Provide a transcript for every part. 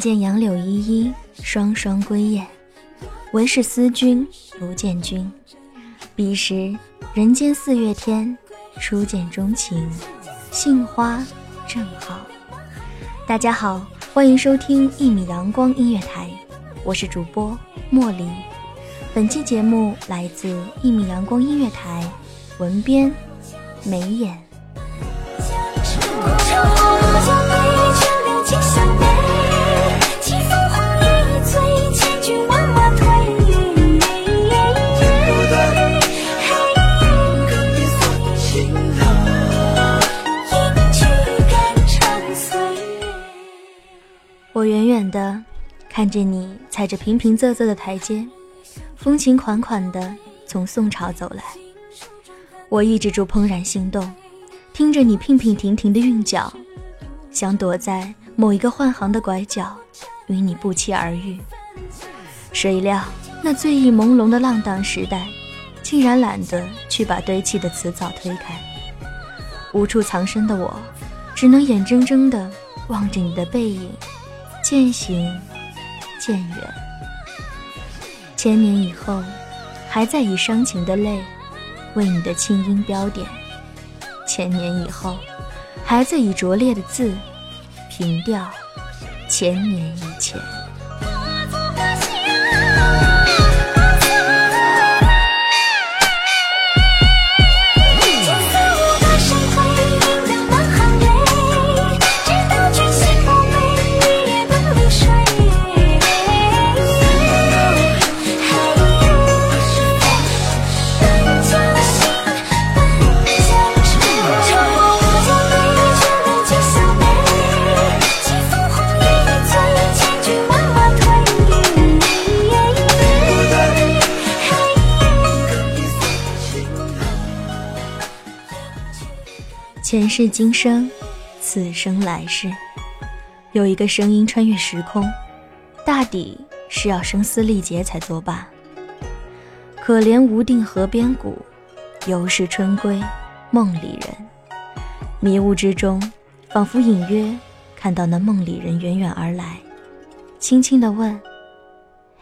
见杨柳依依，双双归雁。唯是思君不见君。彼时人间四月天，初见钟情，杏花正好。大家好，欢迎收听一米阳光音乐台，我是主播茉莉。本期节目来自一米阳光音乐台，文编眉眼。的看着你踩着平平仄仄的台阶，风情款款的从宋朝走来。我抑制住怦然心动，听着你娉娉婷婷的韵脚，想躲在某一个换行的拐角，与你不期而遇。谁料那醉意朦胧的浪荡时代，竟然懒得去把堆砌的词藻推开。无处藏身的我，只能眼睁睁地望着你的背影。渐行渐远，千年以后，还在以伤情的泪为你的清音标点；千年以后，还在以拙劣的字凭吊千年以前。前世今生，此生来世，有一个声音穿越时空，大抵是要声嘶力竭才作罢。可怜无定河边骨，犹是春归梦里人。迷雾之中，仿佛隐约看到那梦里人远远而来，轻轻地问：“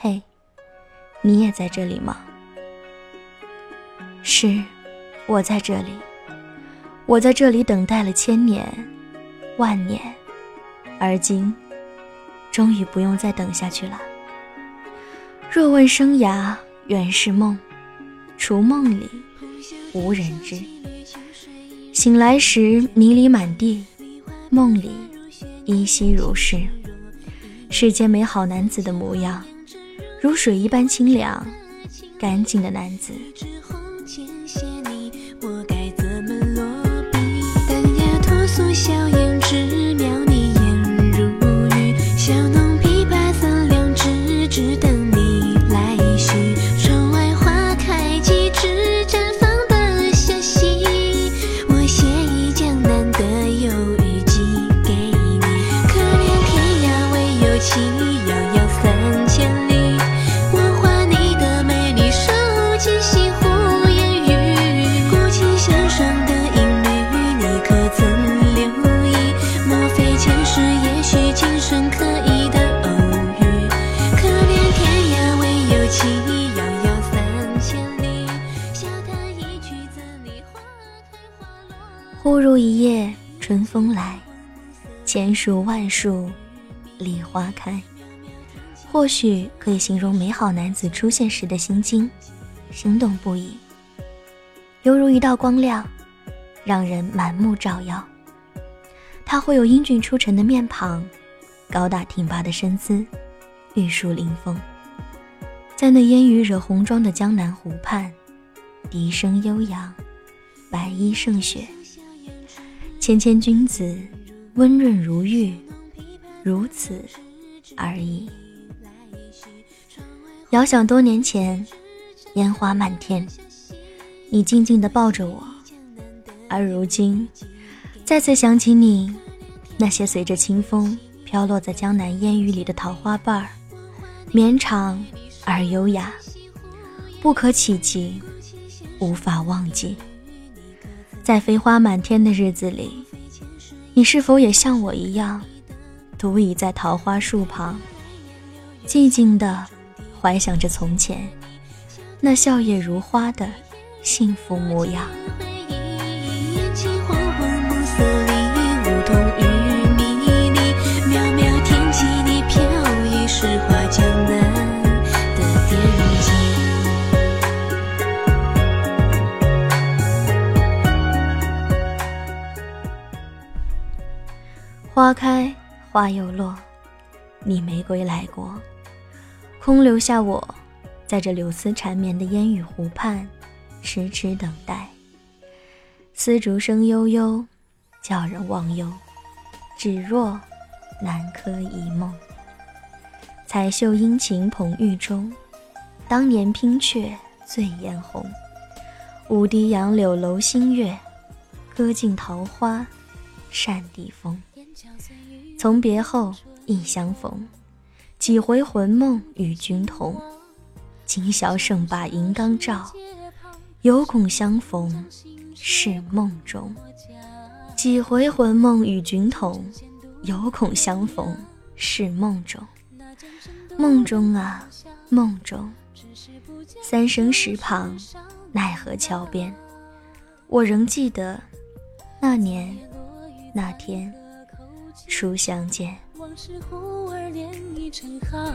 嘿，你也在这里吗？”是，我在这里。我在这里等待了千年、万年，而今终于不用再等下去了。若问生涯原是梦，除梦里，无人知。醒来时迷离满地，梦里依稀如是。世间美好男子的模样，如水一般清凉、干净的男子。笑颜夜春风来，千树万树梨花开。或许可以形容美好男子出现时的心境，心动不已，犹如一道光亮，让人满目照耀。他会有英俊出尘的面庞，高大挺拔的身姿，玉树临风，在那烟雨惹红妆的江南湖畔，笛声悠扬，白衣胜雪。谦谦君子，温润如玉，如此而已。遥想多年前，烟花漫天，你静静地抱着我；而如今，再次想起你，那些随着清风飘落在江南烟雨里的桃花瓣儿，绵长而优雅，不可企及，无法忘记。在飞花满天的日子里，你是否也像我一样，独倚在桃花树旁，寂静地怀想着从前那笑靥如花的幸福模样？花花开花又落，你没归来过，空留下我，在这柳丝缠绵的烟雨湖畔，痴痴等待。丝竹声悠悠，叫人忘忧，只若南柯一梦。彩绣殷勤捧玉钟，当年拼却醉眼红。舞堤杨柳楼新月，歌尽桃花扇底风。从别后亦相逢，几回魂梦与君同。今宵胜把银缸照，犹恐相逢是梦中。几回魂梦与君同，犹恐相逢是梦中。梦中啊，梦中，三生石旁，奈何桥边，我仍记得那年那天。初相见，往事忽而连已成行。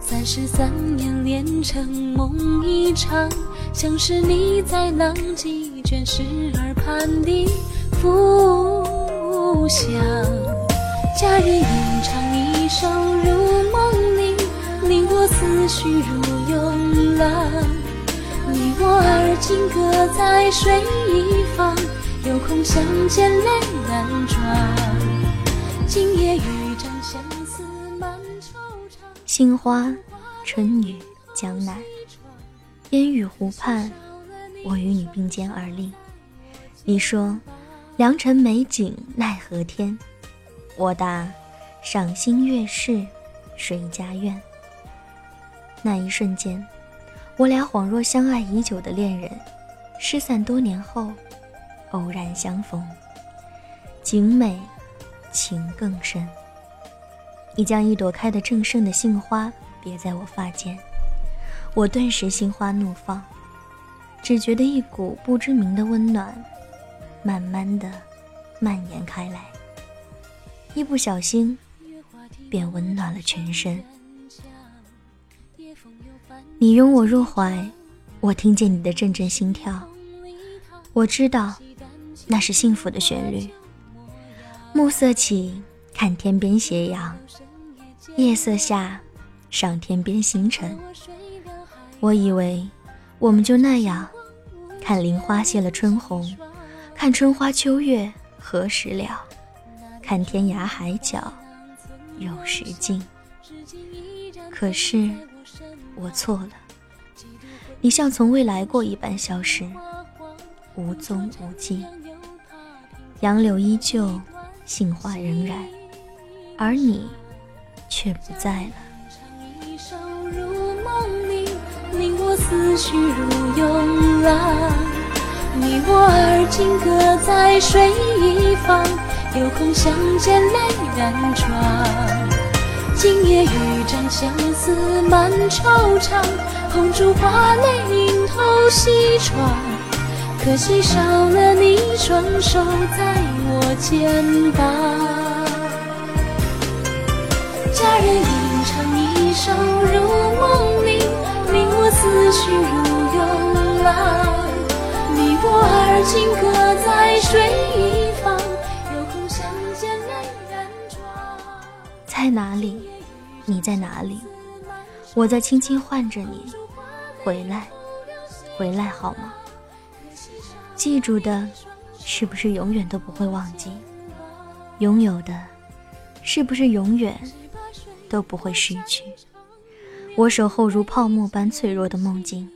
三十三年连成梦一场，像是你在浪迹卷时耳畔的浮香。佳人吟唱一首入梦里，令我思绪如涌浪。你我而今各在水一方，有空相见泪难装。今夜雨相思杏花，春雨，江南，烟雨湖畔，我与你并肩而立。你说，良辰美景奈何天？我答，赏心悦事谁家院？那一瞬间，我俩恍若相爱已久的恋人，失散多年后，偶然相逢，景美。情更深。你将一朵开得正盛的杏花别在我发间，我顿时心花怒放，只觉得一股不知名的温暖，慢慢的蔓延开来，一不小心便温暖了全身。你拥我入怀，我听见你的阵阵心跳，我知道，那是幸福的旋律。暮色起，看天边斜阳；夜色下，赏天边星辰。我以为，我们就那样，看林花谢了春红，看春花秋月何时了，看天涯海角有时尽。可是，我错了。你像从未来过一般消失，无踪无迹。杨柳依旧。杏花仍然，而你却不在了。一首如梦令，令我思绪如涌浪。你我而今各在水一方，有空相见泪染妆。今夜渔毡相思满惆怅，红烛花泪映透西窗。可惜少了你双手在我肩膀，佳人吟唱一首如梦令，令我思绪如涌浪。你我而今各在水一方，有空相见泪染妆。在哪里？你在哪里？我在轻轻唤着你，回来，回来好吗？记住的，是不是永远都不会忘记？拥有的，是不是永远都不会失去？我守候如泡沫般脆弱的梦境，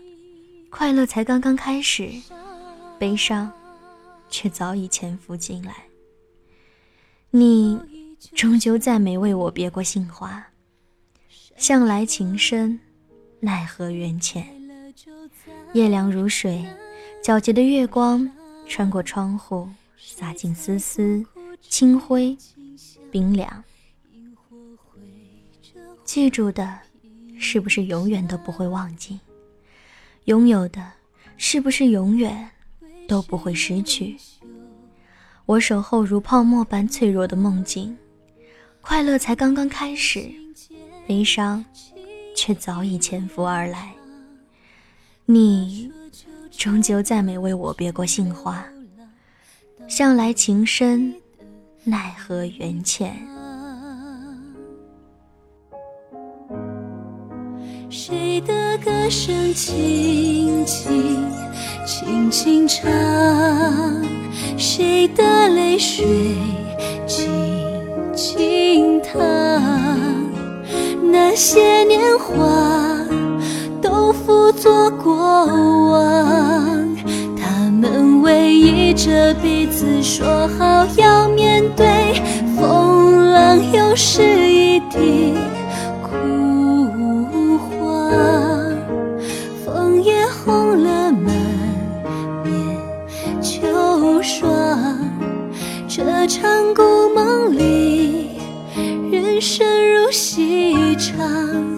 快乐才刚刚开始，悲伤却早已潜伏进来。你终究再没为我别过杏花，向来情深，奈何缘浅。夜凉如水。皎洁的月光穿过窗户，洒进丝丝清辉，冰凉。记住的，是不是永远都不会忘记？拥有的，是不是永远都不会失去？我守候如泡沫般脆弱的梦境，快乐才刚刚开始，悲伤却早已潜伏而来。你。终究再没为我别过杏花，向来情深，奈何缘浅。谁的歌声轻轻轻轻唱，谁的泪水静静淌，那些年华。都付作过往，他们偎依着彼此，说好要面对风浪，又是一地枯黄。枫叶红了满面秋霜，这场故梦里，人生如戏场。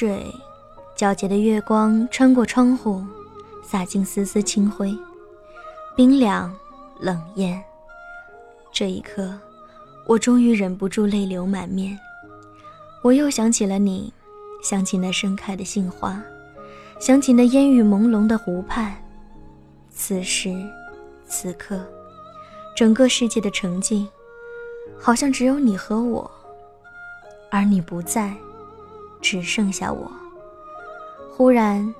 水，皎洁的月光穿过窗户，洒进丝丝清辉，冰凉冷艳。这一刻，我终于忍不住泪流满面。我又想起了你，想起那盛开的杏花，想起那烟雨朦胧的湖畔。此时，此刻，整个世界的沉静，好像只有你和我，而你不在，只剩下我。忽然，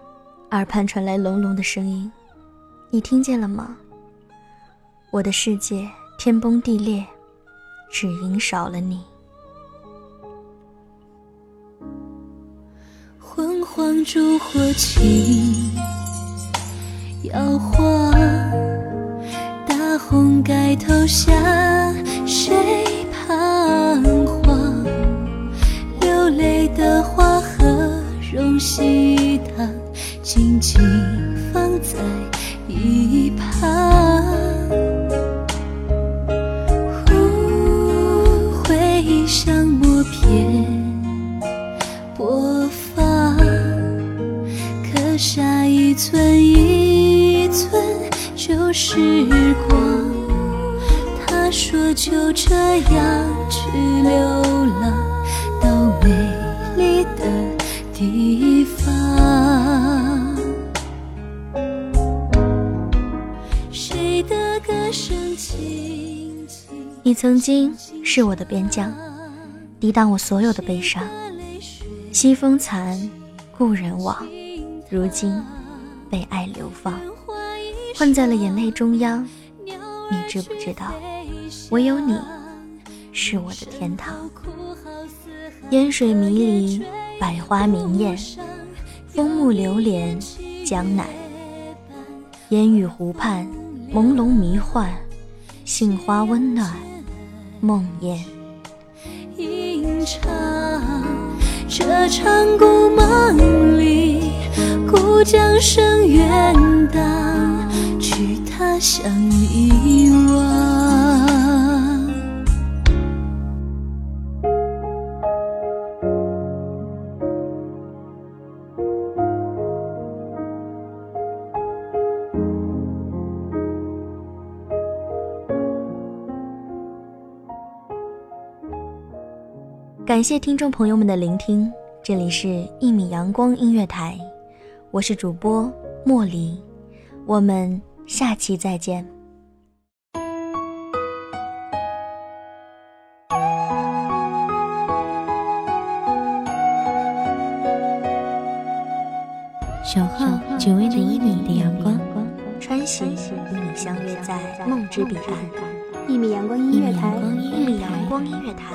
耳畔传来隆隆的声音，你听见了吗？我的世界天崩地裂，只因少了你。昏黄烛火起。摇晃，大红盖头下，谁容西塘，静静放在一旁。忽回想默片播放，刻下一寸一寸。旧时光，他说。就这样去流浪你曾经是我的边疆，抵挡我所有的悲伤。西风残，故人往，如今被爱流放，困在了眼泪中央。你知不知道，唯有你是我的天堂。烟水迷离，百花明艳，枫木流连江南。烟雨湖畔，朦胧迷幻，杏花温暖，梦魇。吟唱这场故梦里，故将声远荡，去他乡遗忘。感谢听众朋友们的聆听，这里是《一米阳光音乐台》，我是主播莫离，我们下期再见。守候只为那一米的阳光，穿行与你相约在梦之彼岸。一米阳光音乐台，一米阳光音乐台，